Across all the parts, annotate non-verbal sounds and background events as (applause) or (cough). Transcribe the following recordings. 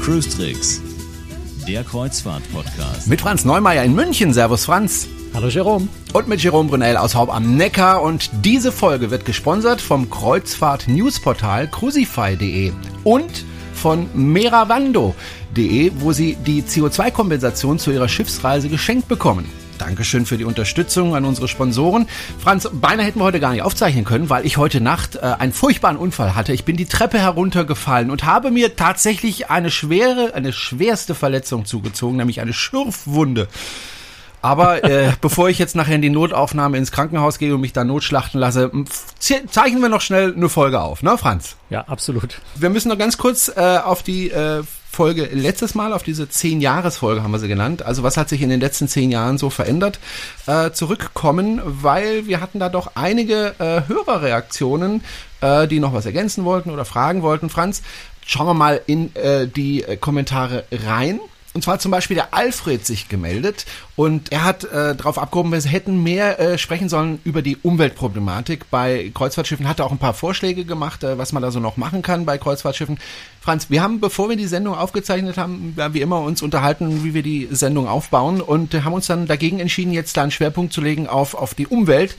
Cruise Tricks, der Kreuzfahrt-Podcast. Mit Franz Neumeier in München. Servus Franz. Hallo Jerome. Und mit Jerome Brunel aus Haub am Neckar. Und diese Folge wird gesponsert vom Kreuzfahrt-Newsportal crucify.de und von meravando.de, wo Sie die CO2-Kompensation zu Ihrer Schiffsreise geschenkt bekommen. Dankeschön für die Unterstützung an unsere Sponsoren. Franz, beinahe hätten wir heute gar nicht aufzeichnen können, weil ich heute Nacht äh, einen furchtbaren Unfall hatte. Ich bin die Treppe heruntergefallen und habe mir tatsächlich eine schwere, eine schwerste Verletzung zugezogen, nämlich eine Schürfwunde. Aber äh, (laughs) bevor ich jetzt nachher in die Notaufnahme ins Krankenhaus gehe und mich da notschlachten lasse, zeichnen wir noch schnell eine Folge auf, ne, Franz? Ja, absolut. Wir müssen noch ganz kurz äh, auf die äh, Folge letztes Mal, auf diese zehn-Jahres-Folge haben wir sie genannt. Also was hat sich in den letzten zehn Jahren so verändert? Äh, zurückkommen, weil wir hatten da doch einige äh, Hörerreaktionen, äh, die noch was ergänzen wollten oder fragen wollten. Franz, schauen wir mal in äh, die äh, Kommentare rein. Und zwar zum Beispiel der Alfred sich gemeldet und er hat äh, darauf abgehoben, wir hätten mehr äh, sprechen sollen über die Umweltproblematik bei Kreuzfahrtschiffen. Hat er auch ein paar Vorschläge gemacht, äh, was man da so noch machen kann bei Kreuzfahrtschiffen. Franz, wir haben, bevor wir die Sendung aufgezeichnet haben, ja, wie immer uns unterhalten, wie wir die Sendung aufbauen und haben uns dann dagegen entschieden, jetzt da einen Schwerpunkt zu legen auf, auf die Umwelt.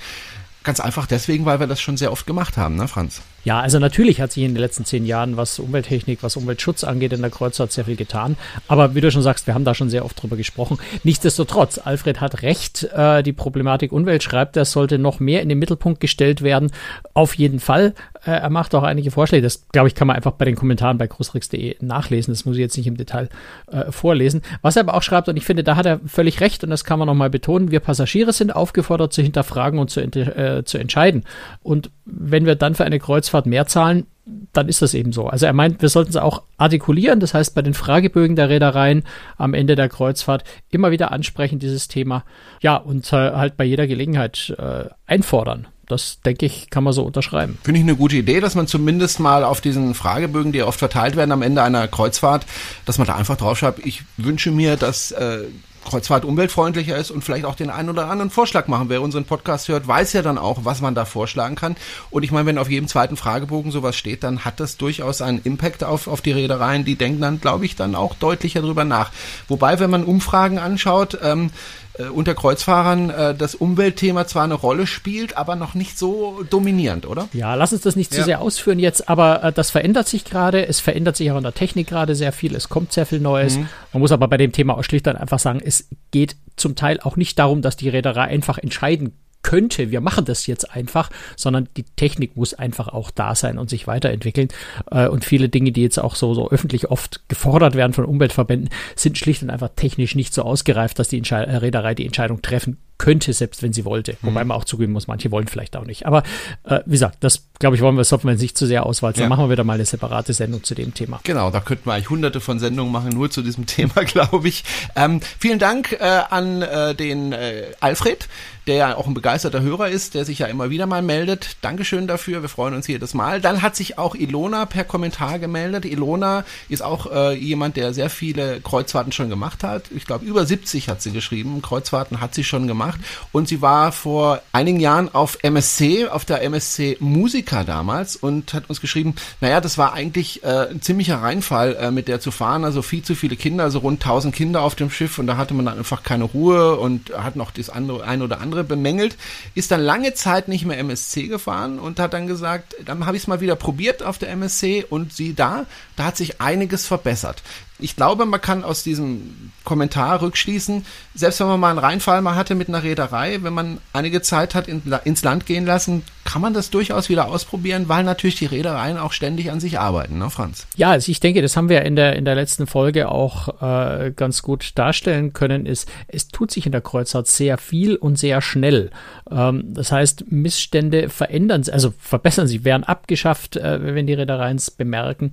Ganz einfach deswegen, weil wir das schon sehr oft gemacht haben, ne, Franz? Ja, also natürlich hat sich in den letzten zehn Jahren, was Umwelttechnik, was Umweltschutz angeht, in der Kreuzfahrt sehr viel getan. Aber wie du schon sagst, wir haben da schon sehr oft drüber gesprochen. Nichtsdestotrotz, Alfred hat recht, äh, die Problematik Umwelt schreibt, das sollte noch mehr in den Mittelpunkt gestellt werden. Auf jeden Fall. Äh, er macht auch einige Vorschläge. Das, glaube ich, kann man einfach bei den Kommentaren bei großrix.de nachlesen. Das muss ich jetzt nicht im Detail äh, vorlesen. Was er aber auch schreibt, und ich finde, da hat er völlig recht, und das kann man nochmal betonen, wir Passagiere sind aufgefordert zu hinterfragen und zu, äh, zu entscheiden. Und wenn wir dann für eine Kreuzfahrt mehr zahlen, dann ist das eben so. Also er meint, wir sollten es auch artikulieren, das heißt bei den Fragebögen der Reedereien am Ende der Kreuzfahrt immer wieder ansprechen, dieses Thema. Ja, und äh, halt bei jeder Gelegenheit äh, einfordern. Das, denke ich, kann man so unterschreiben. Finde ich eine gute Idee, dass man zumindest mal auf diesen Fragebögen, die oft verteilt werden am Ende einer Kreuzfahrt, dass man da einfach draufschreibt, ich wünsche mir, dass äh, Kreuzfahrt umweltfreundlicher ist und vielleicht auch den einen oder anderen Vorschlag machen. Wer unseren Podcast hört, weiß ja dann auch, was man da vorschlagen kann. Und ich meine, wenn auf jedem zweiten Fragebogen sowas steht, dann hat das durchaus einen Impact auf, auf die Reedereien. Die denken dann, glaube ich, dann auch deutlicher drüber nach. Wobei, wenn man Umfragen anschaut, ähm, äh, unter Kreuzfahrern äh, das Umweltthema zwar eine Rolle spielt, aber noch nicht so dominierend, oder? Ja, lass uns das nicht zu ja. sehr ausführen jetzt, aber äh, das verändert sich gerade. Es verändert sich auch in der Technik gerade sehr viel. Es kommt sehr viel Neues. Mhm. Man muss aber bei dem Thema auch schlicht und einfach sagen, es geht zum Teil auch nicht darum, dass die Reederei einfach entscheiden könnte, wir machen das jetzt einfach, sondern die Technik muss einfach auch da sein und sich weiterentwickeln. Äh, und viele Dinge, die jetzt auch so, so öffentlich oft gefordert werden von Umweltverbänden, sind schlicht und einfach technisch nicht so ausgereift, dass die Entschei äh, Reederei die Entscheidung treffen könnte, selbst wenn sie wollte. Mhm. Wobei man auch zugeben muss, manche wollen vielleicht auch nicht. Aber äh, wie gesagt, das glaube ich, wollen wir, wir nicht zu sehr auswalzen. Ja. Dann machen wir wieder mal eine separate Sendung zu dem Thema. Genau, da könnten wir eigentlich hunderte von Sendungen machen, nur zu diesem (laughs) Thema, glaube ich. Ähm, vielen Dank äh, an äh, den äh, Alfred, der ja auch ein begeisterter Hörer ist, der sich ja immer wieder mal meldet. Dankeschön dafür, wir freuen uns jedes Mal. Dann hat sich auch Ilona per Kommentar gemeldet. Ilona ist auch äh, jemand, der sehr viele Kreuzfahrten schon gemacht hat. Ich glaube, über 70 hat sie geschrieben. Kreuzfahrten hat sie schon gemacht gemacht. Und sie war vor einigen Jahren auf MSC, auf der MSC Musica damals und hat uns geschrieben, naja, das war eigentlich äh, ein ziemlicher Reinfall, äh, mit der zu fahren, also viel zu viele Kinder, also rund 1000 Kinder auf dem Schiff. Und da hatte man dann einfach keine Ruhe und hat noch das andere, ein oder andere bemängelt, ist dann lange Zeit nicht mehr MSC gefahren und hat dann gesagt, dann habe ich es mal wieder probiert auf der MSC und sie da, da hat sich einiges verbessert ich glaube, man kann aus diesem Kommentar rückschließen, selbst wenn man mal einen Reinfall mal hatte mit einer Reederei, wenn man einige Zeit hat in, ins Land gehen lassen, kann man das durchaus wieder ausprobieren, weil natürlich die Reedereien auch ständig an sich arbeiten, ne, Franz? Ja, also ich denke, das haben wir in der, in der letzten Folge auch äh, ganz gut darstellen können, ist, es tut sich in der Kreuzfahrt sehr viel und sehr schnell. Ähm, das heißt, Missstände verändern, also verbessern sich, werden abgeschafft, äh, wenn die Reedereien es bemerken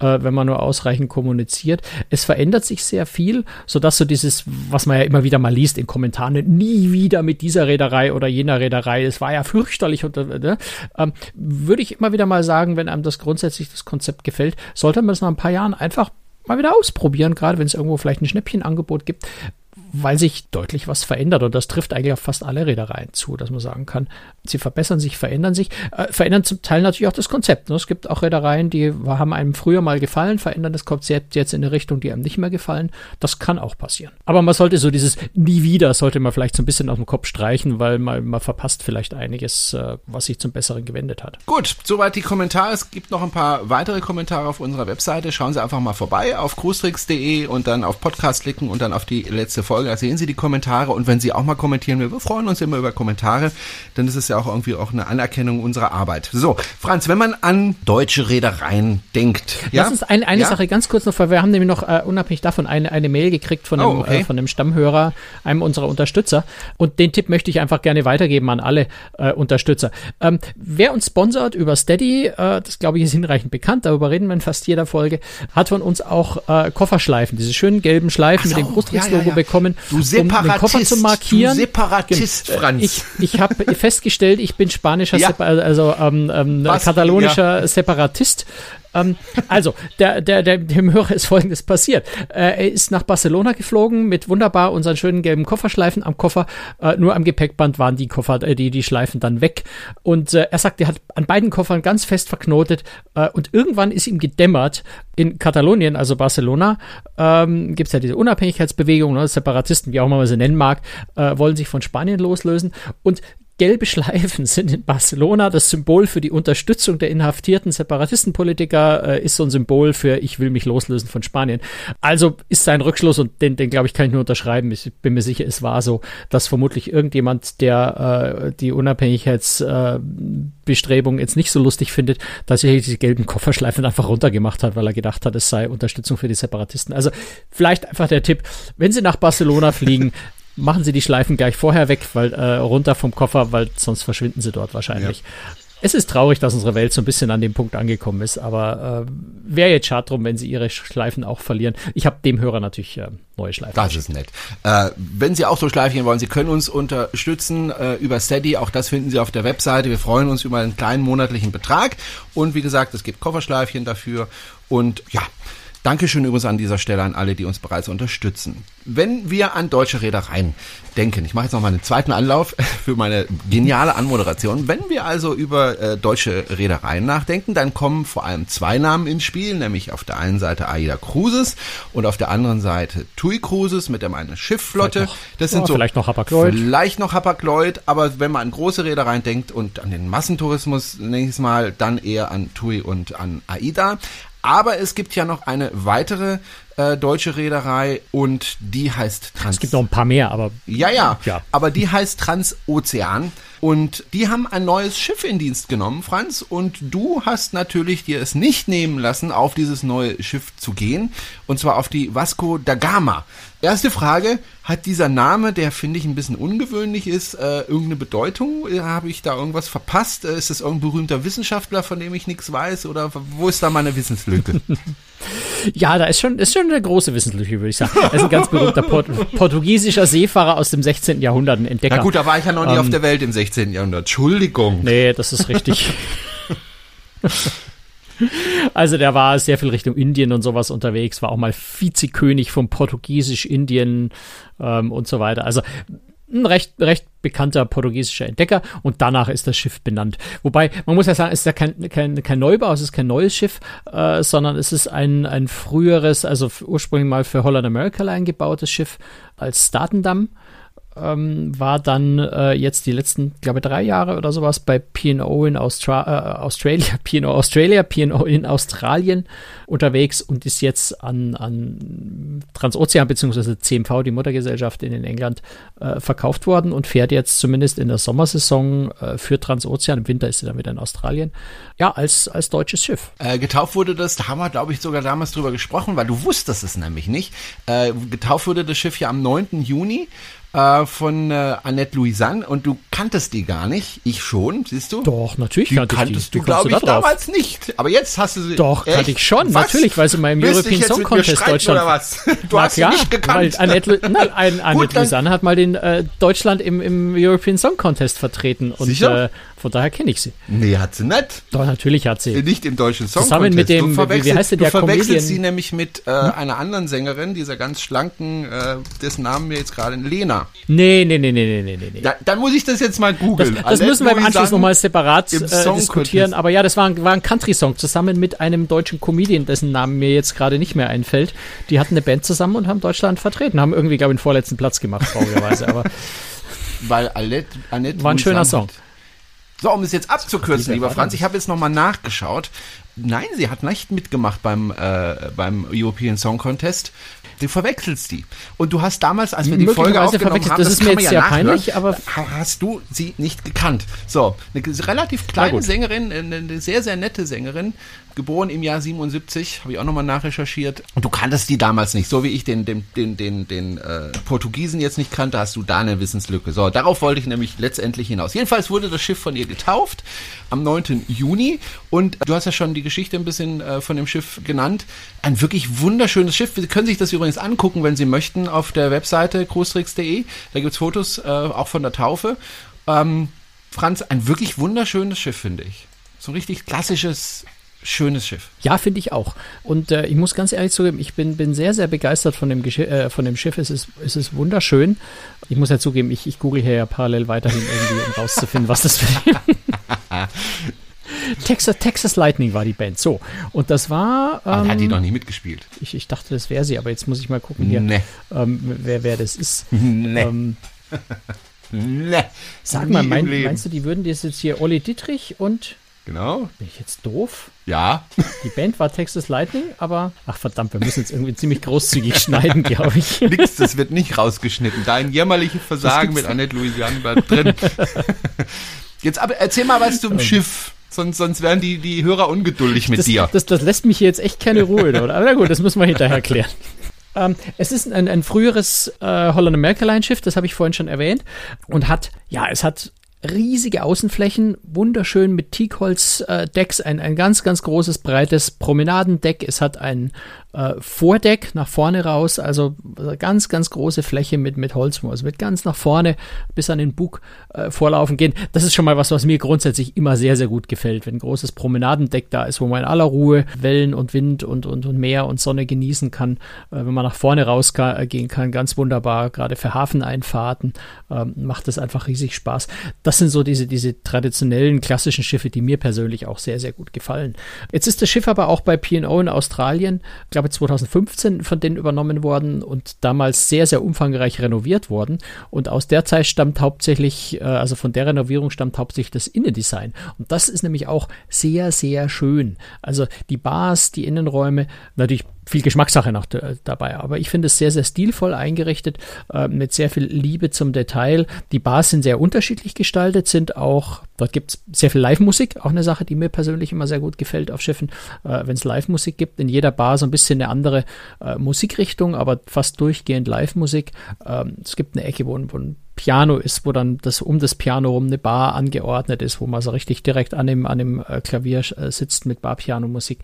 äh, wenn man nur ausreichend kommuniziert. Es verändert sich sehr viel, sodass so dieses, was man ja immer wieder mal liest in Kommentaren, nie wieder mit dieser Reederei oder jener Reederei, es war ja fürchterlich und äh, ähm, würde ich immer wieder mal sagen, wenn einem das grundsätzlich das Konzept gefällt, sollte man es nach ein paar Jahren einfach mal wieder ausprobieren, gerade wenn es irgendwo vielleicht ein Schnäppchenangebot gibt weil sich deutlich was verändert. Und das trifft eigentlich auf fast alle Reedereien zu, dass man sagen kann, sie verbessern sich, verändern sich, äh, verändern zum Teil natürlich auch das Konzept. Ne? Es gibt auch Reedereien, die haben einem früher mal gefallen, verändern das Konzept jetzt in eine Richtung, die einem nicht mehr gefallen. Das kann auch passieren. Aber man sollte so dieses nie wieder, sollte man vielleicht so ein bisschen aus dem Kopf streichen, weil man, man verpasst vielleicht einiges, äh, was sich zum Besseren gewendet hat. Gut, soweit die Kommentare. Es gibt noch ein paar weitere Kommentare auf unserer Webseite. Schauen Sie einfach mal vorbei auf cruestricks.de und dann auf Podcast klicken und dann auf die letzte Folge. Da sehen Sie die Kommentare und wenn Sie auch mal kommentieren, wir freuen uns immer über Kommentare, dann ist es ja auch irgendwie auch eine Anerkennung unserer Arbeit. So, Franz, wenn man an deutsche Reedereien denkt. Ja? Lass uns ein, eine ja? Sache ganz kurz noch, weil wir haben nämlich noch äh, unabhängig davon eine, eine Mail gekriegt von einem, oh, okay. äh, von einem Stammhörer, einem unserer Unterstützer. Und den Tipp möchte ich einfach gerne weitergeben an alle äh, Unterstützer. Ähm, wer uns sponsert über Steady, äh, das glaube ich ist hinreichend bekannt, darüber reden wir in fast jeder Folge, hat von uns auch äh, Kofferschleifen, diese schönen gelben Schleifen so, mit dem Großdruckslogo ja, ja, du um den Koffer zu markieren. Du Separatist, genau. Franz. Ich, ich habe festgestellt, ich bin spanischer, also ähm, ähm, katalonischer Separatist. Ähm, also, der, der, der, dem Hörer ist Folgendes passiert. Äh, er ist nach Barcelona geflogen mit wunderbar unseren schönen gelben Kofferschleifen am Koffer. Äh, nur am Gepäckband waren die Koffer, äh, die, die Schleifen dann weg. Und äh, er sagt, er hat an beiden Koffern ganz fest verknotet. Äh, und irgendwann ist ihm gedämmert, in Katalonien, also Barcelona, ähm, gibt es ja diese Unabhängigkeitsbewegung, ne, Separatisten, wie auch immer man sie nennen mag, äh, wollen sich von Spanien loslösen. Und Gelbe Schleifen sind in Barcelona das Symbol für die Unterstützung der inhaftierten Separatistenpolitiker, äh, ist so ein Symbol für ich will mich loslösen von Spanien. Also ist sein Rückschluss und den, den glaube ich, kann ich nur unterschreiben. Ich bin mir sicher, es war so, dass vermutlich irgendjemand, der äh, die Unabhängigkeitsbestrebungen äh, jetzt nicht so lustig findet, dass er diese gelben Kofferschleifen einfach runtergemacht hat, weil er gedacht hat, es sei Unterstützung für die Separatisten. Also vielleicht einfach der Tipp, wenn Sie nach Barcelona fliegen, (laughs) machen Sie die Schleifen gleich vorher weg, weil äh, runter vom Koffer, weil sonst verschwinden sie dort wahrscheinlich. Ja. Es ist traurig, dass unsere Welt so ein bisschen an dem Punkt angekommen ist, aber äh, wäre jetzt schade drum, wenn sie ihre Schleifen auch verlieren. Ich habe dem Hörer natürlich äh, neue Schleifen. Das ist nett. Äh, wenn Sie auch so Schleifchen wollen, Sie können uns unterstützen äh, über Steady. Auch das finden Sie auf der Webseite. Wir freuen uns über einen kleinen monatlichen Betrag. Und wie gesagt, es gibt Kofferschleifchen dafür. Und ja, Dankeschön übrigens an dieser Stelle an alle, die uns bereits unterstützen. Wenn wir an deutsche Reedereien denken, ich mache jetzt noch mal einen zweiten Anlauf (laughs) für meine geniale Anmoderation. Wenn wir also über äh, deutsche Reedereien nachdenken, dann kommen vor allem zwei Namen ins Spiel, nämlich auf der einen Seite AIDA Cruises und auf der anderen Seite TUI Cruises mit der meine Schiffflotte. Das sind oh, so vielleicht noch Hapag-Lloyd. Vielleicht noch Hapag-Lloyd, aber wenn man an große Reedereien denkt und an den Massentourismus nächstes Mal, dann eher an TUI und an AIDA. Aber es gibt ja noch eine weitere äh, deutsche Reederei und die heißt Trans. Es gibt noch ein paar mehr, aber. Ja, ja. ja. Aber die heißt Transozean. Und die haben ein neues Schiff in Dienst genommen, Franz. Und du hast natürlich dir es nicht nehmen lassen, auf dieses neue Schiff zu gehen. Und zwar auf die Vasco da Gama. Erste Frage, hat dieser Name, der finde ich ein bisschen ungewöhnlich ist, äh, irgendeine Bedeutung? Äh, habe ich da irgendwas verpasst? Äh, ist das irgendein berühmter Wissenschaftler, von dem ich nichts weiß? Oder wo ist da meine Wissenslücke? (laughs) ja, da ist schon, ist schon eine große Wissenslücke, würde ich sagen. Er ist ein ganz berühmter Port portugiesischer Seefahrer aus dem 16. Jahrhundert, ein Entdecker. Na gut, da war ich ja noch nie ähm, auf der Welt im 16. Jahrhundert. Entschuldigung. Nee, das ist richtig. (laughs) (laughs) Also der war sehr viel Richtung Indien und sowas unterwegs, war auch mal Vizekönig von Portugiesisch-Indien ähm, und so weiter. Also ein recht, recht bekannter portugiesischer Entdecker und danach ist das Schiff benannt. Wobei, man muss ja sagen, es ist ja kein, kein, kein Neubau, es ist kein neues Schiff, äh, sondern es ist ein, ein früheres, also ursprünglich mal für Holland America Line gebautes Schiff als Statendam ähm, war dann äh, jetzt die letzten, glaube drei Jahre oder sowas bei P&O in Austra äh, Australia, (laughs) P&O Australia, P&O in Australien unterwegs und ist jetzt an, an Transozean bzw. CMV, die Muttergesellschaft in England, äh, verkauft worden und fährt jetzt zumindest in der Sommersaison äh, für Transozean, im Winter ist sie dann wieder in Australien, ja, als, als deutsches Schiff. Äh, getauft wurde das, da haben wir, glaube ich, sogar damals drüber gesprochen, weil du wusstest es nämlich nicht. Äh, getauft wurde das Schiff ja am 9. Juni äh, von äh, Annette Louisanne und du kanntest die gar nicht. Ich schon, siehst du? Doch, natürlich die kannte kanntest die. du, glaube ich, damals nicht. Aber jetzt hast du sie. Doch, echt? kannte ich schon, was? natürlich, weil sie mal im Willst European Song Contest Deutschland. Oder was? (laughs) Du hast klar, sie nicht gekannt. Annette, nein, (laughs) Annette Gut, Louisanne hat mal den äh, Deutschland im, im European Song Contest vertreten und äh, Von daher kenne ich sie. Nee, hat sie nicht. Doch, natürlich hat sie. Nicht im deutschen Song Zusammen mit dem, du wie, wie heißt der Du verwechselst Comedian? sie nämlich mit äh, einer anderen Sängerin, dieser ganz schlanken, äh, dessen Namen mir jetzt gerade, Lena. Nee, nee, nee, nee, nee, nee, nee. Da, dann muss ich das jetzt mal Das, googeln. das Annette müssen wir im Anschluss nochmal separat äh, diskutieren. Contest. Aber ja, das war ein, war ein Country-Song zusammen mit einem deutschen Comedian, dessen Namen mir jetzt gerade nicht mehr einfällt. Die hatten eine Band zusammen und haben Deutschland vertreten. Haben irgendwie, glaube ich, den vorletzten Platz gemacht, traurigerweise. Aber (laughs) Weil Annette, Annette War ein schöner Song. hat- So, um es jetzt abzukürzen, Lieber. Franz, ich habe jetzt nochmal nachgeschaut. Nein, sie hat nicht mitgemacht beim, äh, beim European Song Contest. Du verwechselst die. Und du hast damals, als wir die Folge aufgenommen haben, Das ist mir jetzt ja sehr nachhören, peinlich, aber- ha- hast du sie nicht gekannt. So, eine relativ kleine. Sängerin, eine eine sehr, sehr nette Sängerin, geboren im Jahr 77, habe ich auch nochmal nachrecherchiert. Und du kanntest die damals nicht, so wie ich den, den, den, den, den äh, Portugiesen jetzt nicht kannte, hast du da eine Wissenslücke. So, darauf wollte ich nämlich letztendlich hinaus. Jedenfalls wurde das Schiff von ihr getauft am 9. Juni und du hast ja schon die Geschichte ein bisschen äh, von dem Schiff genannt. Ein wirklich wunderschönes Schiff. Sie können sich das übrigens angucken, wenn Sie möchten, auf der Webseite cruistricks.de. Da gibt's Fotos äh, auch von der Taufe. Ähm, Franz, ein wirklich wunderschönes Schiff, finde ich. So ein richtig klassisches, schönes Schiff. Ja, finde ich auch. Und äh, ich muss ganz ehrlich zugeben, ich bin, bin sehr, sehr begeistert von dem, Geschi äh, von dem Schiff. Es ist, es ist wunderschön. Ich muss ja zugeben, ich, ich google hier ja parallel weiterhin irgendwie, um rauszufinden, was das für (laughs) Texas, Texas Lightning war die Band. So. Und das war. Ähm, hat die noch nicht mitgespielt. ich, ich dachte, das wäre sie, aber jetzt muss ich mal gucken hier, Nee. ähm, wer, wer das ist. Nee. Ähm, (laughs) nee. sag mal, mein, meinst du, die würden das jetzt hier Olli Dittrich und. Genau. Bin ich jetzt doof? Ja. Die Band war Texas Lightning, aber. Ach verdammt, wir müssen jetzt irgendwie ziemlich großzügig schneiden, glaube ich. (laughs) Nix, das wird nicht rausgeschnitten. Dein jämmerliches Versagen mit Annette Louisiane bleibt drin. (laughs) Jetzt aber erzähl mal was zum Schiff. Sonst, sonst werden die, die Hörer ungeduldig mit das, dir. Das, das lässt mich hier jetzt echt keine Ruhe, oder? Aber na gut, das müssen wir hinterher klären. Ähm, es ist ein, ein früheres äh, Holland America Line Schiff, das habe ich vorhin schon erwähnt, und hat, ja, es hat riesige Außenflächen, wunderschön mit Teakholz-Decks, ein, ein ganz, ganz großes, breites Promenadendeck. Es hat ein äh, Vordeck nach vorne raus, also ganz, ganz große Fläche mit, mit Holz, wo es wird ganz nach vorne bis an den Bug äh, vorlaufen gehen. Das ist schon mal was, was mir grundsätzlich immer sehr, sehr gut gefällt, wenn ein großes Promenadendeck da ist, wo man in aller Ruhe Wellen und Wind und, und, und Meer und Sonne genießen kann, äh, wenn man nach vorne rausgehen kann, ganz wunderbar, gerade für Hafeneinfahrten ähm, macht das einfach riesig Spaß. Das sind so diese, diese traditionellen klassischen Schiffe, die mir persönlich auch sehr, sehr gut gefallen. Jetzt ist das Schiff aber auch bei P&O in Australien, ich glaube 2015 von denen übernommen worden und damals sehr, sehr umfangreich renoviert worden. Und aus der Zeit stammt hauptsächlich, äh, also von der Renovierung stammt hauptsächlich das Innendesign. Und das ist nämlich auch sehr, sehr schön. Also die Bars, die Innenräume, natürlich viel Geschmackssache noch dabei, aber ich finde es sehr, sehr stilvoll eingerichtet, äh, mit sehr viel Liebe zum Detail. Die Bars sind sehr unterschiedlich gestaltet, sind auch, dort gibt es sehr viel Live-Musik, auch eine Sache, die mir persönlich immer sehr gut gefällt auf Schiffen, äh, wenn es Live-Musik gibt. In jeder Bar so ein bisschen eine andere äh, Musikrichtung, aber fast durchgehend Live-Musik. Ähm, es gibt eine Ecke, wo, wo ein Piano ist, wo dann das um das Piano rum eine Bar angeordnet ist, wo man so richtig direkt an dem, an dem äh, Klavier äh, sitzt mit Bar-Piano-Musik.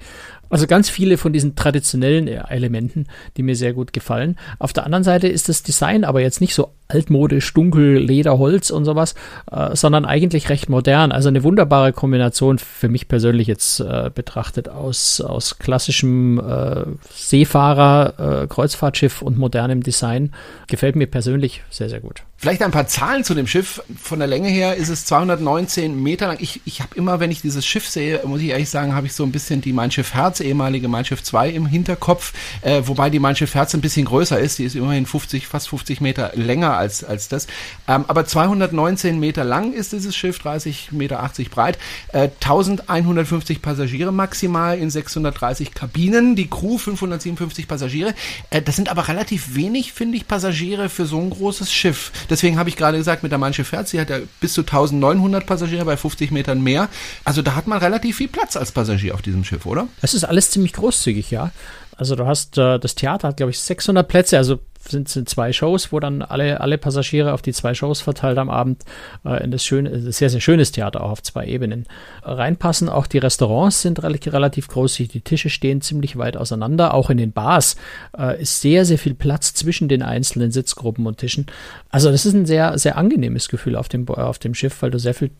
Also ganz viele von diesen traditionellen äh, Elementen, die mir sehr gut gefallen. Auf der anderen Seite ist das Design aber jetzt nicht so altmodisch, dunkel, Leder, Holz und sowas, äh, sondern eigentlich recht modern. Also eine wunderbare Kombination für mich persönlich jetzt äh, betrachtet aus, aus klassischem äh, Seefahrer, äh, Kreuzfahrtschiff und modernem Design. Gefällt mir persönlich sehr, sehr gut. Vielleicht ein paar Zahlen zu dem Schiff. Von der Länge her ist es 219 Meter lang. Ich, ich habe immer, wenn ich dieses Schiff sehe, muss ich ehrlich sagen, habe ich so ein bisschen die Mein Schiff Herz, ehemalige Mein Schiff 2 im Hinterkopf. Äh, wobei die Mein Schiff Herz ein bisschen größer ist. Die ist immerhin 50, fast 50 Meter länger als, als das. Ähm, aber 219 Meter lang ist dieses Schiff, 30 Meter 80 breit. Äh, 1150 Passagiere maximal in 630 Kabinen. Die Crew 557 Passagiere. Äh, das sind aber relativ wenig, finde ich, Passagiere für so ein großes Schiff. Deswegen habe ich gerade gesagt, mit der Mein Herz, die hat ja bis zu 1900 Passagiere bei 50 Metern mehr. Also da hat man relativ viel Platz als Passagier auf diesem Schiff, oder? Es ist alles ziemlich großzügig, ja. Also du hast, äh, das Theater hat, glaube ich, 600 Plätze, also sind, sind zwei Shows, wo dann alle, alle Passagiere auf die zwei Shows verteilt am Abend äh, in das schöne, sehr, sehr schönes Theater auch auf zwei Ebenen reinpassen. Auch die Restaurants sind relativ, relativ groß, die Tische stehen ziemlich weit auseinander. Auch in den Bars äh, ist sehr, sehr viel Platz zwischen den einzelnen Sitzgruppen und Tischen. Also das ist ein sehr, sehr angenehmes Gefühl auf dem, auf dem Schiff, weil du sehr viel,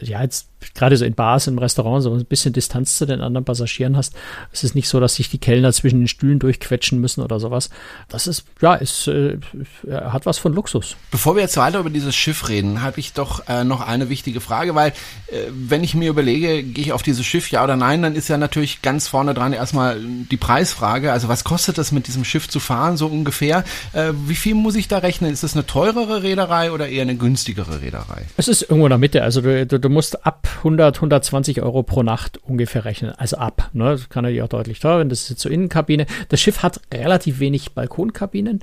ja, jetzt gerade so in Bars, im Restaurant, so ein bisschen Distanz zu den anderen Passagieren hast. Es ist nicht so, dass sich die Kellner zwischen den Stühlen durchquetschen müssen oder sowas. Das ist, ja, ist, äh, hat was von Luxus. Bevor wir jetzt weiter über dieses Schiff reden, habe ich doch äh, noch eine wichtige Frage, weil äh, wenn ich mir überlege, gehe ich auf dieses Schiff, ja oder nein, dann ist ja natürlich ganz vorne dran erstmal die Preisfrage. Also was kostet das mit diesem Schiff zu fahren, so ungefähr? Äh, wie viel muss ich da rechnen? Ist das eine teurere Reederei oder eher eine günstigere Reederei? Es ist irgendwo in der Mitte. Also du, du, du musst ab 100, 120 Euro pro Nacht ungefähr rechnen. Also ab. Ne? Das kann natürlich auch deutlich teurer werden. Das ist jetzt zur so Innenkabine. Das Schiff hat relativ wenig Balkonkabinen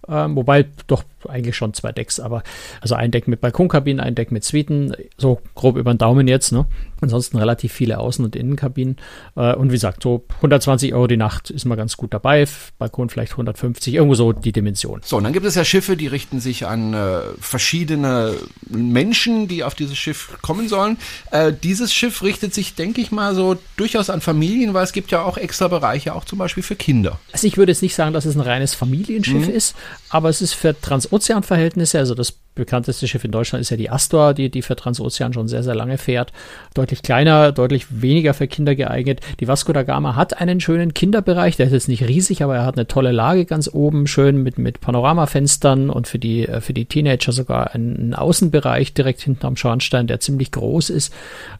ähm, wobei doch eigentlich schon zwei Decks, aber also ein Deck mit Balkonkabinen, ein Deck mit Suiten, so grob über den Daumen jetzt, ne? Ansonsten relativ viele Außen- und Innenkabinen. Äh, und wie gesagt, so 120 Euro die Nacht ist mal ganz gut dabei. Balkon vielleicht 150, irgendwo so die Dimension. So, und dann gibt es ja Schiffe, die richten sich an äh, verschiedene Menschen, die auf dieses Schiff kommen sollen. Äh, dieses Schiff richtet sich, denke ich mal, so durchaus an Familien, weil es gibt ja auch extra Bereiche, auch zum Beispiel für Kinder. Also ich würde jetzt nicht sagen, dass es ein reines Familienschiff mhm. ist, aber es ist für Transozeanverhältnisse, also das bekannteste Schiff in Deutschland ist ja die Astor, die, die für Transozean schon sehr, sehr lange fährt. Deutlich kleiner, deutlich weniger für Kinder geeignet. Die Vasco da Gama hat einen schönen Kinderbereich, der ist jetzt nicht riesig, aber er hat eine tolle Lage ganz oben, schön mit, mit Panoramafenstern und für die, äh, für die Teenager sogar einen Außenbereich direkt hinten am Schornstein, der ziemlich groß ist.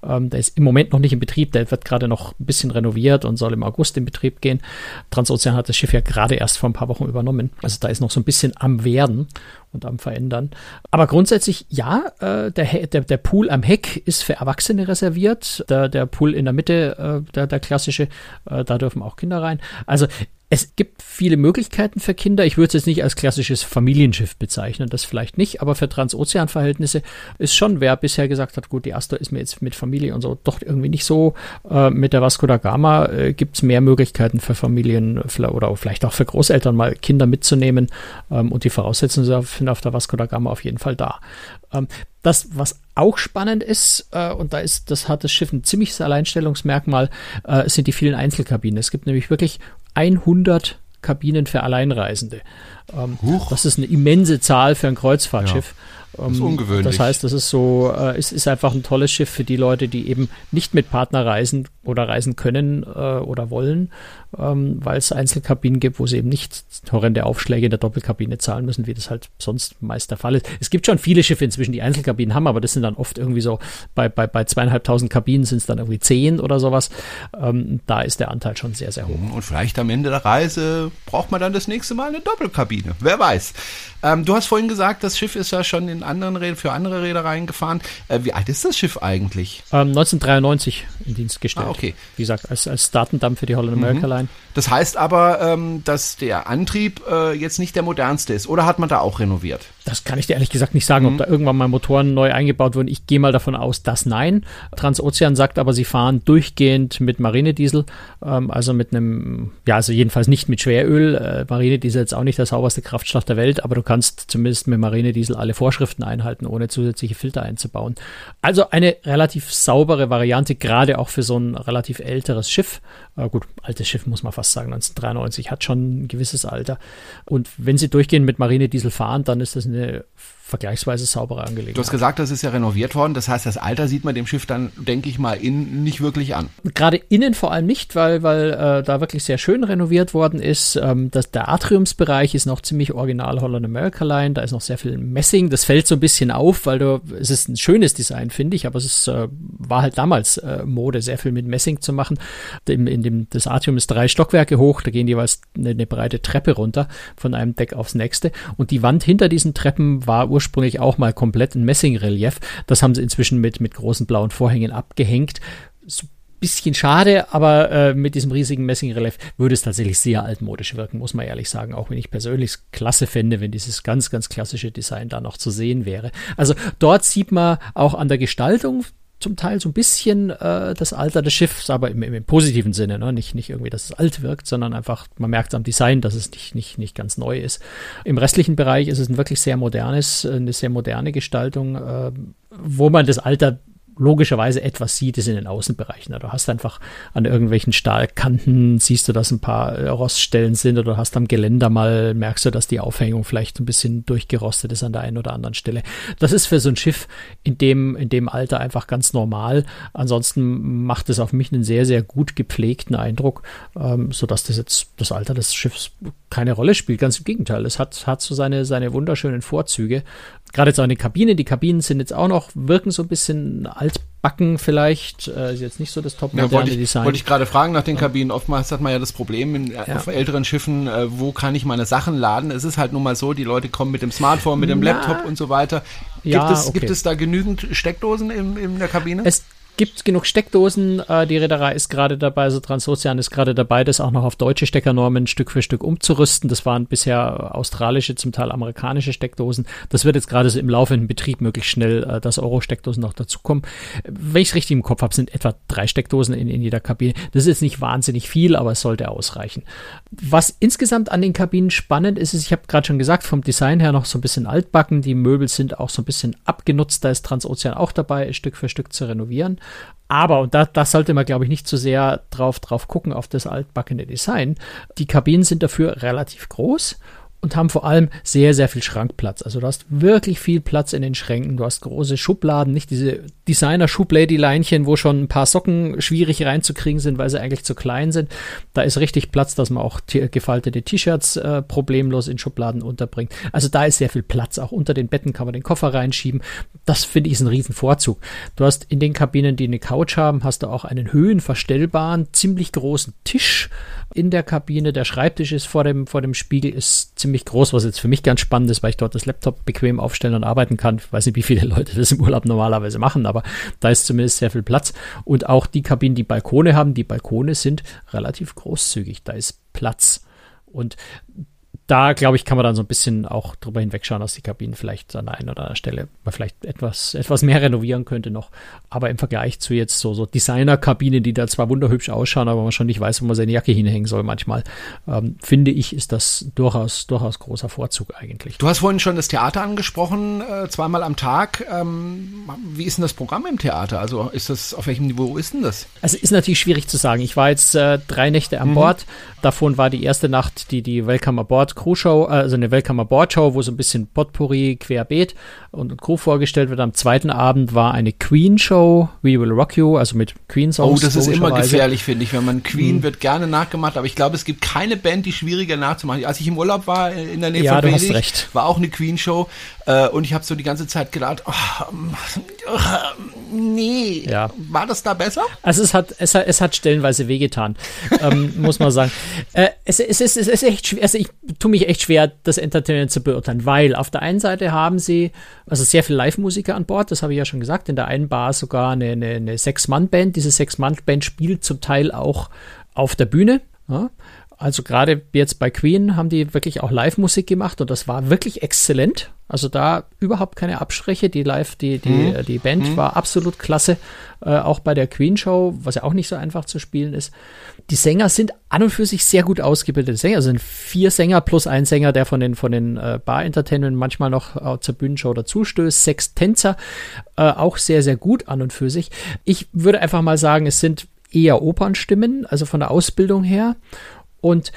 Ähm, der ist im Moment noch nicht in Betrieb, der wird gerade noch ein bisschen renoviert und soll im August in Betrieb gehen. Transozean hat das Schiff ja gerade erst vor ein paar Wochen übernommen. Also da ist noch so ein bisschen am Werden und am Verändern. Aber grundsätzlich ja, äh, der, der, der Pool am Heck ist für Erwachsene reserviert. Der, der Pool in der Mitte, äh, der, der klassische, äh, da dürfen auch Kinder rein. Also es gibt viele Möglichkeiten für Kinder. Ich würde es jetzt nicht als klassisches Familienschiff bezeichnen, das vielleicht nicht, aber für Transozeanverhältnisse ist schon, wer bisher gesagt hat, gut, die Astor ist mir jetzt mit Familie und so doch irgendwie nicht so. Äh, mit der Vasco da Gama äh, gibt es mehr Möglichkeiten für Familien oder vielleicht auch für Großeltern mal Kinder mitzunehmen ähm, und die Voraussetzungen sind auf der Vasco da Gama auf jeden Fall da. Ähm, das, was auch spannend ist, äh, und da ist, das hat das Schiff ein ziemliches Alleinstellungsmerkmal, äh, sind die vielen Einzelkabinen. Es gibt nämlich wirklich 100 Kabinen für Alleinreisende. Ähm, das ist eine immense Zahl für ein Kreuzfahrtschiff. Ja. Das ist ähm, ungewöhnlich. Das heißt, das ist so, äh, es ist einfach ein tolles Schiff für die Leute, die eben nicht mit Partner reisen oder reisen können äh, oder wollen, ähm, weil es Einzelkabinen gibt, wo sie eben nicht horrende Aufschläge in der Doppelkabine zahlen müssen, wie das halt sonst meist der Fall ist. Es gibt schon viele Schiffe inzwischen, die Einzelkabinen haben, aber das sind dann oft irgendwie so, bei, bei, bei zweieinhalbtausend Kabinen sind es dann irgendwie zehn oder sowas. Ähm, da ist der Anteil schon sehr, sehr hoch. Und vielleicht am Ende der Reise braucht man dann das nächste Mal eine Doppelkabine. Wer weiß. Ähm, du hast vorhin gesagt, das Schiff ist ja schon in anderen Rädern, für andere Reedereien gefahren. Äh, wie alt ist das Schiff eigentlich? Ähm, 1993 in Dienst gestellt. Ah, okay. Wie gesagt, als, als Datendamm für die Holland America mhm. Line. Das heißt aber, ähm, dass der Antrieb äh, jetzt nicht der modernste ist. Oder hat man da auch renoviert? Das kann ich dir ehrlich gesagt nicht sagen, mhm. ob da irgendwann mal Motoren neu eingebaut wurden. Ich gehe mal davon aus, dass nein. Transozean sagt aber, sie fahren durchgehend mit Marinediesel, ähm, also mit einem, ja, also jedenfalls nicht mit Schweröl. Äh, Marinediesel ist auch nicht der sauberste Kraftstoff der Welt, aber du kannst zumindest mit Marinediesel alle Vorschriften einhalten, ohne zusätzliche Filter einzubauen. Also eine relativ saubere Variante, gerade auch für so ein relativ älteres Schiff. Äh, gut, altes Schiff muss man fast sagen, 1993 hat schon ein gewisses Alter. Und wenn sie durchgehend mit Marinediesel fahren, dann ist das eine vergleichsweise saubere Angelegenheit. Du hast gesagt, das ist ja renoviert worden. Das heißt, das Alter sieht man dem Schiff dann, denke ich mal, innen nicht wirklich an. Gerade innen vor allem nicht, weil, weil äh, da wirklich sehr schön renoviert worden ist. Ähm, das, der Atriumsbereich ist noch ziemlich original Holland America Line. Da ist noch sehr viel Messing. Das fällt so ein bisschen auf, weil du, es ist ein schönes Design, finde ich, aber es ist, äh, war halt damals äh, Mode, sehr viel mit Messing zu machen. In, in dem, das Atrium ist drei Stockwerke hoch, da gehen jeweils eine, eine breite Treppe runter von einem Deck aufs nächste. Und die Wand hinter diesen Treppen war ursprünglich ursprünglich auch mal komplett ein Messingrelief. Das haben sie inzwischen mit, mit großen blauen Vorhängen abgehängt. So bisschen schade, aber äh, mit diesem riesigen Messingrelief würde es tatsächlich sehr altmodisch wirken, muss man ehrlich sagen, auch wenn ich persönlich klasse fände, wenn dieses ganz, ganz klassische Design da noch zu sehen wäre. Also dort sieht man auch an der Gestaltung zum Teil so ein bisschen äh, das Alter des Schiffs, aber im, im, positiven Sinne, ne? nicht, nicht irgendwie, dass es alt wirkt, sondern einfach, man merkt am Design, dass es nicht, nicht, nicht ganz neu ist. Im restlichen Bereich ist es ein wirklich sehr modernes, eine sehr moderne Gestaltung, äh, wo man das Alter logischerweise etwas sieht, ist in den Außenbereichen. Du hast einfach an irgendwelchen Stahlkanten, siehst du, dass ein paar äh, Roststellen sind oder hast am Geländer mal, merkst du, dass die Aufhängung vielleicht ein bisschen durchgerostet ist an der einen oder anderen Stelle. Das ist für so ein Schiff in dem, in dem Alter einfach ganz normal. Ansonsten macht es auf mich einen sehr, sehr gut gepflegten Eindruck, ähm, sodass das jetzt das Alter des Schiffs keine Rolle spielt. Ganz im Gegenteil. Es hat, hat so seine, seine wunderschönen Vorzüge gerade jetzt auch eine Kabine. Die Kabinen sind jetzt auch noch, wirken so ein bisschen altbacken vielleicht. Äh, ist jetzt nicht so das top ja, wollte ich, Design. Wollte ich gerade fragen nach den Kabinen. Oftmals hat man ja das Problem in, ja. auf älteren Schiffen, äh, wo kann ich meine Sachen laden? Es ist halt nun mal so, die Leute kommen mit dem Smartphone, mit dem Na, Laptop und so weiter. Gibt, ja, es, okay. gibt es da genügend Steckdosen in, in der Kabine? Es gibt genug Steckdosen. Äh, die Reederei ist gerade dabei, also Transozean ist gerade dabei, das auch noch auf deutsche Steckernormen Stück für Stück umzurüsten. Das waren bisher australische, zum Teil amerikanische Steckdosen. Das wird jetzt gerade so im laufenden Betrieb möglichst schnell, äh, dass Euro-Steckdosen noch dazukommen. Wenn ich es richtig im Kopf habe, sind etwa drei Steckdosen in, in jeder Kabine. Das ist jetzt nicht wahnsinnig viel, aber es sollte ausreichen. Was insgesamt an den Kabinen spannend ist, ist, ich habe gerade schon gesagt, vom Design her noch so ein bisschen altbacken. Die Möbel sind auch so ein bisschen abgenutzt. Da ist Transozean auch dabei, Stück für Stück zu renovieren. Aber, und da, das sollte man, glaube ich, nicht zu sehr drauf, drauf gucken, auf das altbackene Design. Die Kabinen sind dafür relativ groß und haben vor allem sehr, sehr viel Schrankplatz. Also du hast wirklich viel Platz in den Schränken. Du hast große Schubladen, nicht diese Designer-Schublady-Leinchen, wo schon ein paar Socken schwierig reinzukriegen sind, weil sie eigentlich zu klein sind. Da ist richtig Platz, dass man auch gefaltete T-Shirts äh, problemlos in Schubladen unterbringt. Also da ist sehr viel Platz. Auch unter den Betten kann man den Koffer reinschieben. Das finde ich ist ein Riesenvorzug. Du hast in den Kabinen, die eine Couch haben, hast du auch einen höhenverstellbaren, ziemlich großen Tisch in der Kabine. Der Schreibtisch ist vor dem, vor dem Spiegel, ist ziemlich groß, was jetzt für mich ganz spannend ist, weil ich dort das Laptop bequem aufstellen und arbeiten kann. Ich weiß nicht, wie viele (laughs) Leute das im Urlaub normalerweise machen, aber da ist zumindest sehr viel Platz. Und auch die Kabinen, die Balkone haben, die Balkone sind relativ großzügig. Da ist Platz. Und da, glaube ich, kann man dann so ein bisschen auch drüber hinwegschauen, dass die Kabinen vielleicht an der einen oder anderen Stelle man vielleicht etwas, etwas mehr renovieren könnte noch. Aber im Vergleich zu jetzt so, so Designer-Kabinen, die da zwar wunderhübsch ausschauen, aber man schon nicht weiß, wo man seine Jacke hinhängen soll manchmal, ähm, finde ich, ist das durchaus, durchaus großer Vorzug eigentlich. Du hast vorhin schon das Theater angesprochen, äh, zweimal am Tag. Ähm, wie ist denn das Programm im Theater? Also ist das, auf welchem Niveau ist denn das? Also ist natürlich schwierig zu sagen. Ich war jetzt äh, drei Nächte an mhm. Bord. Davon war die erste Nacht die, die Welcome Aboard Crew-Show, also eine Welcome Aboard Show, wo so ein bisschen Potpourri querbeet und, und Crew vorgestellt wird. Am zweiten Abend war eine Queen-Show, We Will Rock You, also mit Queen-Songs. Oh, das ist immer gefährlich, finde ich. Wenn man Queen hm. wird gerne nachgemacht, aber ich glaube, es gibt keine Band, die schwieriger nachzumachen. Als ich im Urlaub war in der Nähe ja, von Venedig, war auch eine Queen-Show äh, und ich habe so die ganze Zeit gedacht, oh, oh, nee, ja. war das da besser? Also es hat, es hat, es hat stellenweise wehgetan, ähm, (laughs) muss man sagen. Äh, es, es, es, es ist echt schwer, also ich tue mich echt schwer, das Entertainment zu beurteilen, weil auf der einen Seite haben sie also sehr viel Live-Musiker an Bord, das habe ich ja schon gesagt, in der einen Bar sogar eine, eine, eine Sechs-Mann-Band. Diese Sechs-Mann-Band spielt zum Teil auch auf der Bühne. Ja? Also gerade jetzt bei Queen haben die wirklich auch Live-Musik gemacht und das war wirklich exzellent. Also da überhaupt keine Abspreche. Die Live, die, die, mhm. die Band mhm. war absolut klasse. Äh, auch bei der Queen Show, was ja auch nicht so einfach zu spielen ist. Die Sänger sind an und für sich sehr gut ausgebildete Sänger. Es sind vier Sänger plus ein Sänger, der von den, von den äh, Bar Entertainment manchmal noch äh, zur Bühnenshow dazustößt. Sechs Tänzer, äh, auch sehr, sehr gut an und für sich. Ich würde einfach mal sagen, es sind eher Opernstimmen, also von der Ausbildung her. Und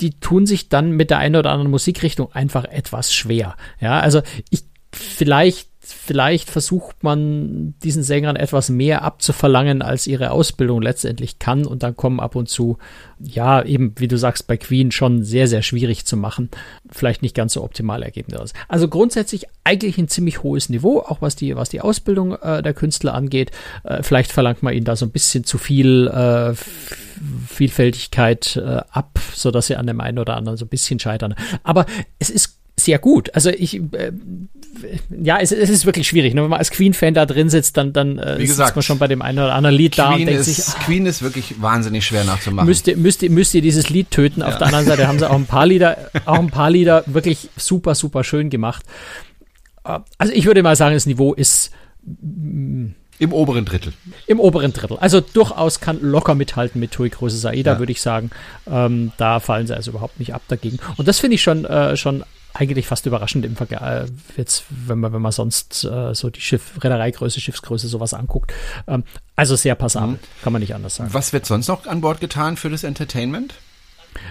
die tun sich dann mit der einen oder anderen Musikrichtung einfach etwas schwer. Ja, also ich vielleicht vielleicht versucht man diesen Sängern etwas mehr abzuverlangen, als ihre Ausbildung letztendlich kann. Und dann kommen ab und zu, ja, eben, wie du sagst, bei Queen schon sehr, sehr schwierig zu machen. Vielleicht nicht ganz so optimale Ergebnisse. Also grundsätzlich eigentlich ein ziemlich hohes Niveau, auch was die, was die Ausbildung äh, der Künstler angeht. Äh, vielleicht verlangt man ihnen da so ein bisschen zu viel äh, Vielfältigkeit äh, ab, sodass sie an dem einen oder anderen so ein bisschen scheitern. Aber es ist sehr gut. Also ich, äh, ja, es, es, ist wirklich schwierig. Ne? Wenn man als Queen-Fan da drin sitzt, dann, dann äh, Wie gesagt, sitzt man schon bei dem einen oder anderen Lied Queen da und denkt ist, sich, ach, Queen ist wirklich wahnsinnig schwer nachzumachen. Müsst ihr, müsst ihr, müsst ihr dieses Lied töten. Ja. Auf der anderen Seite haben sie auch ein paar Lieder, auch ein paar Lieder wirklich super, super schön gemacht. Äh, also ich würde mal sagen, das Niveau ist Im oberen Drittel. Im oberen Drittel. Also durchaus kann locker mithalten mit TUI Große Saida, ja. würde ich sagen. Ähm, da fallen sie also überhaupt nicht ab dagegen. Und das finde ich schon, äh, schon eigentlich fast überraschend im Vergleich, äh, jetzt, wenn man, wenn man sonst äh, so die Schiff, Reedereigröße, Schiffsgröße, sowas anguckt. Ähm, also sehr passabel, mhm. kann man nicht anders sagen. Was wird sonst noch an Bord getan für das Entertainment?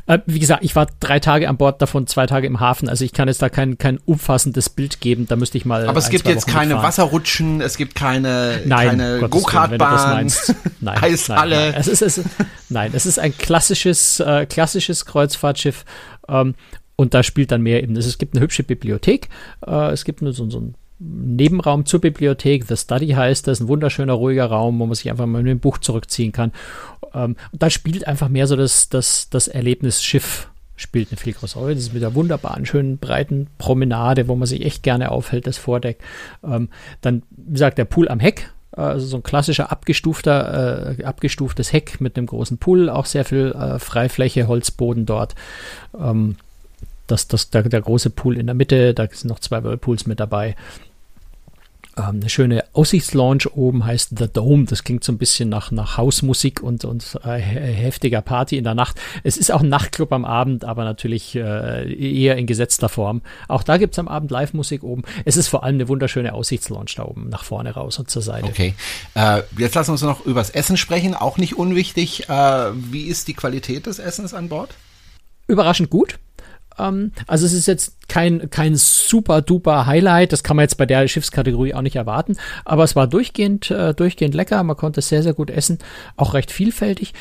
Äh, wie gesagt, ich war drei Tage an Bord, davon zwei Tage im Hafen. Also ich kann jetzt da kein, kein umfassendes Bild geben. Da müsste ich mal. Aber es gibt jetzt keine mitfahren. Wasserrutschen, es gibt keine, nein, keine Go-Kart-Bahn, Eishalle. (laughs) Nein, nein. Es ist, es, nein, es ist ein klassisches, äh, klassisches Kreuzfahrtschiff. Ähm, und da spielt dann mehr eben. Es gibt eine hübsche Bibliothek. Äh, es gibt nur so, so ein Nebenraum zur Bibliothek. The Study heißt das, ein wunderschöner, ruhiger Raum, wo man sich einfach mal mit dem Buch zurückziehen kann. Ähm, da spielt einfach mehr so das, das, das Erlebnis Schiff spielt eine viel größere Rolle. Das ist mit der wunderbaren, schönen, breiten Promenade, wo man sich echt gerne aufhält, das Vordeck. Ähm, dann, wie gesagt, der Pool am Heck, also so ein klassischer abgestufter, äh, abgestuftes Heck mit einem großen Pool, auch sehr viel äh, Freifläche, Holzboden dort. Ähm, das, das, der, der große Pool in der Mitte, da sind noch zwei Whirlpools mit dabei. Ähm, eine schöne Aussichtslounge oben heißt The Dome. Das klingt so ein bisschen nach, nach Hausmusik und, und äh, heftiger Party in der Nacht. Es ist auch ein Nachtclub am Abend, aber natürlich äh, eher in gesetzter Form. Auch da gibt es am Abend Live-Musik oben. Es ist vor allem eine wunderschöne Aussichtslounge da oben, nach vorne raus und zur Seite. Okay. Äh, jetzt lassen wir uns noch übers Essen sprechen. Auch nicht unwichtig. Äh, wie ist die Qualität des Essens an Bord? Überraschend gut. Ähm, also es ist jetzt kein, kein super duper Highlight, das kann man jetzt bei der Schiffskategorie auch nicht erwarten, aber es war durchgehend, äh, durchgehend lecker, man konnte es sehr, sehr gut essen, auch recht vielfältig.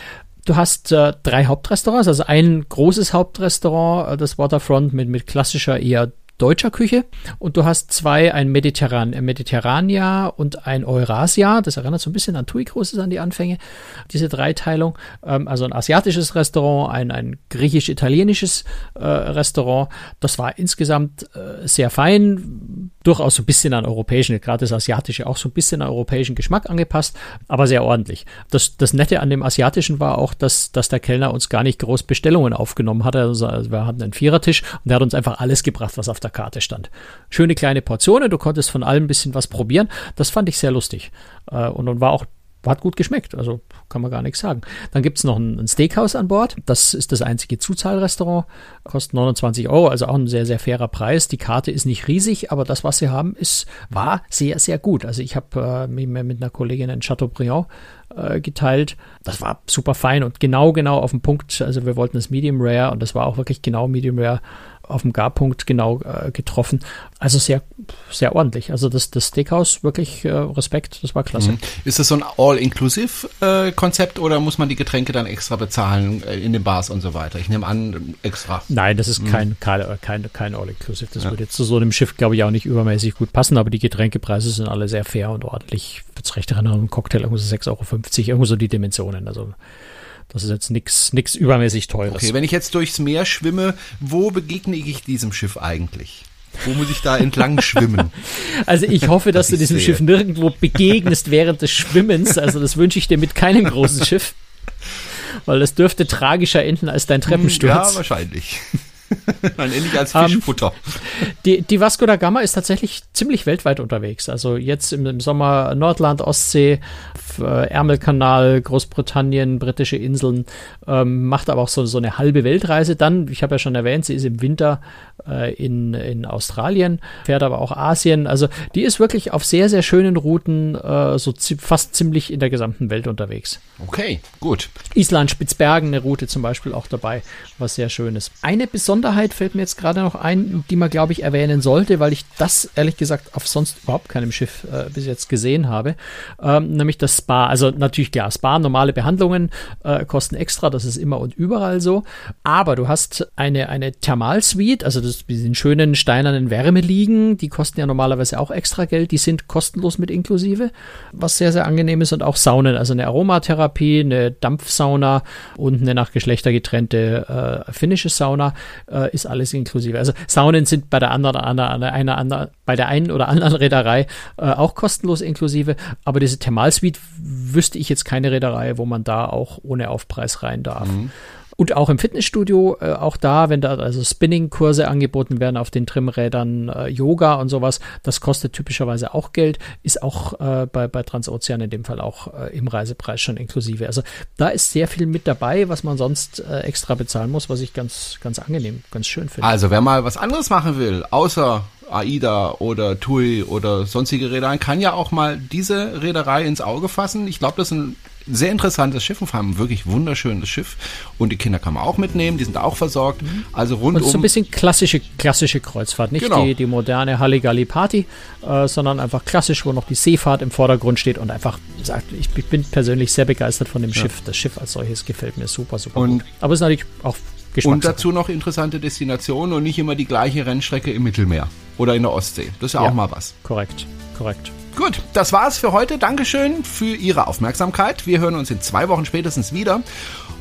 Du hast äh, drei Hauptrestaurants, also ein großes Hauptrestaurant, äh, das Waterfront mit, mit klassischer eher deutscher Küche und du hast zwei, ein Mediterran, Mediterrania und ein Eurasia. Das erinnert so ein bisschen an TUI Cruises an die Anfänge, diese Dreiteilung. Ähm, also ein asiatisches Restaurant, ein, ein griechisch-italienisches äh, Restaurant. Das war insgesamt äh, sehr fein, durchaus so ein bisschen an europäischen, gerade das asiatische auch so ein bisschen an europäischen Geschmack angepasst, aber sehr ordentlich. Das, das Nette an dem asiatischen war auch, dass, dass der Kellner uns gar nicht groß Bestellungen aufgenommen hatte. Also wir hatten einen Vierertisch und er hat uns einfach alles gebracht, was auf der Karte stand. Schöne kleine Portionen, du konntest von allem ein bisschen was probieren. Das fand ich sehr lustig. Äh, und, und war auch hat gut geschmeckt, also kann man gar nichts sagen. Dann gibt es noch ein, ein, Steakhouse an Bord. Das ist das einzige Zuzahlrestaurant. Kostet 29 Euro, also auch ein sehr, sehr fairer Preis. Die Karte ist nicht riesig, aber das, was sie haben, ist, war sehr, sehr gut. Also ich habe äh, mich mit einer Kollegin in Chateaubriand äh, geteilt. Das war super fein und genau, genau auf den Punkt. Also wir wollten das Medium Rare und das war auch wirklich genau Medium Rare auf dem Garpunkt genau äh, getroffen. Also sehr, sehr ordentlich. Also das, das Steakhouse, wirklich äh, Respekt, das war klasse. Mhm. Ist das so ein All-Inclusive-Konzept oder muss man die Getränke dann extra bezahlen äh, in den Bars und so weiter? Ich nehme an, extra. Nein, das ist mhm. kein, kein, kein, kein All-Inclusive. Das ja. würde jetzt zu so einem Schiff, glaube ich, auch nicht übermäßig gut passen, aber die Getränkepreise sind alle sehr fair und ordentlich. Jetzt recht erinnern, ein Cocktail irgendwo so 6,50 Euro, irgendwo so die Dimensionen. Also das ist jetzt nichts nix übermäßig teures. Okay, wenn ich jetzt durchs Meer schwimme, wo begegne ich diesem Schiff eigentlich? Wo muss ich da entlang (laughs) schwimmen? Also ich hoffe, dass (laughs) du diesem sehe. Schiff nirgendwo begegnest während des Schwimmens. Also das wünsche ich dir mit keinem großen Schiff. Weil das dürfte tragischer enden als dein Treppensturz. Ja, wahrscheinlich. (laughs) Nein, ähnlich als ähm, Fischfutter. Um, die, die Vasco da Gama ist tatsächlich ziemlich weltweit unterwegs. Also jetzt im, im Sommer Nordland, Ostsee, äh, Ärmelkanal, Großbritannien, britische Inseln, ähm, macht aber auch so, so eine halbe Weltreise dann. Ich habe ja schon erwähnt, sie ist im Winter äh, in, in Australien, fährt aber auch Asien. Also die ist wirklich auf sehr, sehr schönen Routen, äh, so zi fast ziemlich in der gesamten Welt unterwegs. Okay, gut. Island, Spitzbergen, eine Route zum Beispiel auch dabei, was sehr schön ist. Eine Besonderheit fällt mir jetzt gerade noch ein, die man, glaube ich, erwähnen sollte, weil ich das ehrlich gesagt auf sonst überhaupt keinem Schiff äh, bis jetzt gesehen habe, ähm, nämlich das Spa. Also natürlich klar, Spa, normale Behandlungen äh, kosten extra, das ist immer und überall so. Aber du hast eine, eine Thermalsuite, also das sind schönen steinernen Wärmeliegen, die kosten ja normalerweise auch extra Geld, die sind kostenlos mit inklusive, was sehr, sehr angenehm ist und auch Saunen, also eine Aromatherapie, eine Dampfsauna und eine nach Geschlechter getrennte äh, finnische Sauna äh, ist alles inklusive. Also Saunen sind bei der anderen, einer, einer, einer, bei der einen oder anderen Reederei äh, auch kostenlos inklusive, aber diese Thermalsuite wüsste ich jetzt keine Reederei, wo man da auch ohne Aufpreis rein darf. Mhm. Und auch im Fitnessstudio, äh, auch da, wenn da also Spinning-Kurse angeboten werden auf den Trimrädern, äh, Yoga und sowas, das kostet typischerweise auch Geld, ist auch äh, bei, bei Transozean in dem Fall auch äh, im Reisepreis schon inklusive. Also da ist sehr viel mit dabei, was man sonst äh, extra bezahlen muss, was ich ganz, ganz angenehm, ganz schön finde. Also wer mal was anderes machen will, außer AIDA oder TUI oder sonstige Reedereien, kann ja auch mal diese Reederei ins Auge fassen. Ich glaube, das ein sehr interessantes Schiff und vor allem wirklich wunderschönes Schiff. Und die Kinder kann man auch mitnehmen, die sind auch versorgt. Also rundum. Und so ein bisschen klassische, klassische Kreuzfahrt, nicht Genau. die, die moderne Halligalli-Party, äh, sondern einfach klassisch, wo noch die Seefahrt im Vordergrund steht und einfach sagt, ich, ich bin persönlich sehr begeistert von dem Schiff. Das Schiff als solches gefällt mir super, super Und- gut. Aber es ist natürlich auch Und dazu noch interessante Destinationen und nicht immer die gleiche Rennstrecke im Mittelmeer oder in der Ostsee. Das ist ja, Ja. auch mal was. Korrekt, korrekt. Gut, das war's für heute. Dankeschön für Ihre Aufmerksamkeit. Wir hören uns in zwei Wochen spätestens wieder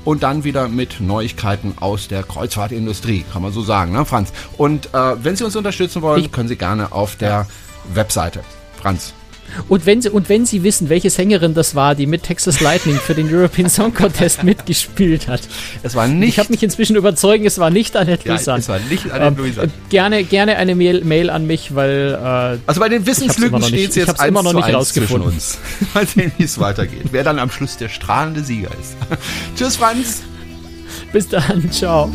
und dann wieder mit Neuigkeiten aus der Kreuzfahrtindustrie, kann man so sagen, ne, Franz? Und äh, wenn Sie uns unterstützen wollen, können Sie gerne auf der Webseite. Franz. Und wenn, Sie, und wenn Sie wissen, welche Sängerin das war, die mit Texas Lightning für den European Song Contest (laughs) mitgespielt hat. Es war nicht. Ich habe mich inzwischen überzeugt, es war nicht Annette ja, Louisan. es war nicht Annette Ähm, Louisan. äh, gerne, gerne eine Mail, Mail an mich, weil äh, Also bei den Wissenslücken steht es ich jetzt hab's immer noch 1 nicht zu 1 zwischen rausgefunden. uns. (laughs) Mal sehen, wie es weitergeht. Wer dann am Schluss der strahlende Sieger ist. (laughs) Tschüss, Franz. bis dann, ciao.